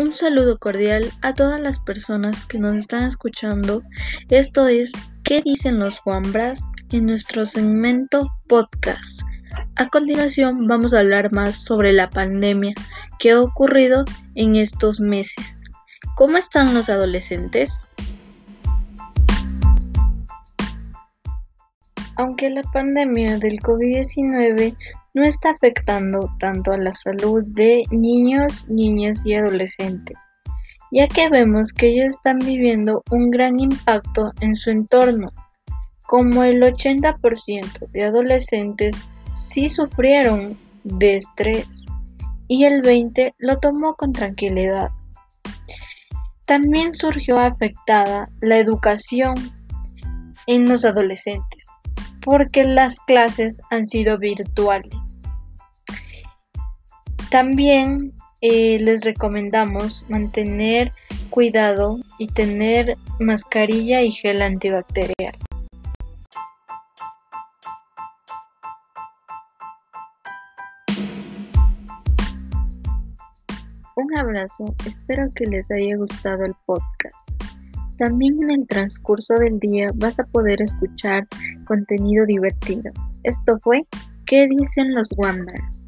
Un saludo cordial a todas las personas que nos están escuchando. Esto es ¿Qué dicen los Wambras? en nuestro segmento podcast. A continuación vamos a hablar más sobre la pandemia que ha ocurrido en estos meses. ¿Cómo están los adolescentes? Aunque la pandemia del COVID-19 no está afectando tanto a la salud de niños, niñas y adolescentes, ya que vemos que ellos están viviendo un gran impacto en su entorno, como el 80% de adolescentes sí sufrieron de estrés y el 20% lo tomó con tranquilidad. También surgió afectada la educación en los adolescentes, porque las clases han sido virtuales. También eh, les recomendamos mantener cuidado y tener mascarilla y gel antibacterial. Un abrazo, espero que les haya gustado el podcast. También en el transcurso del día vas a poder escuchar contenido divertido. Esto fue ¿Qué dicen los Wambras?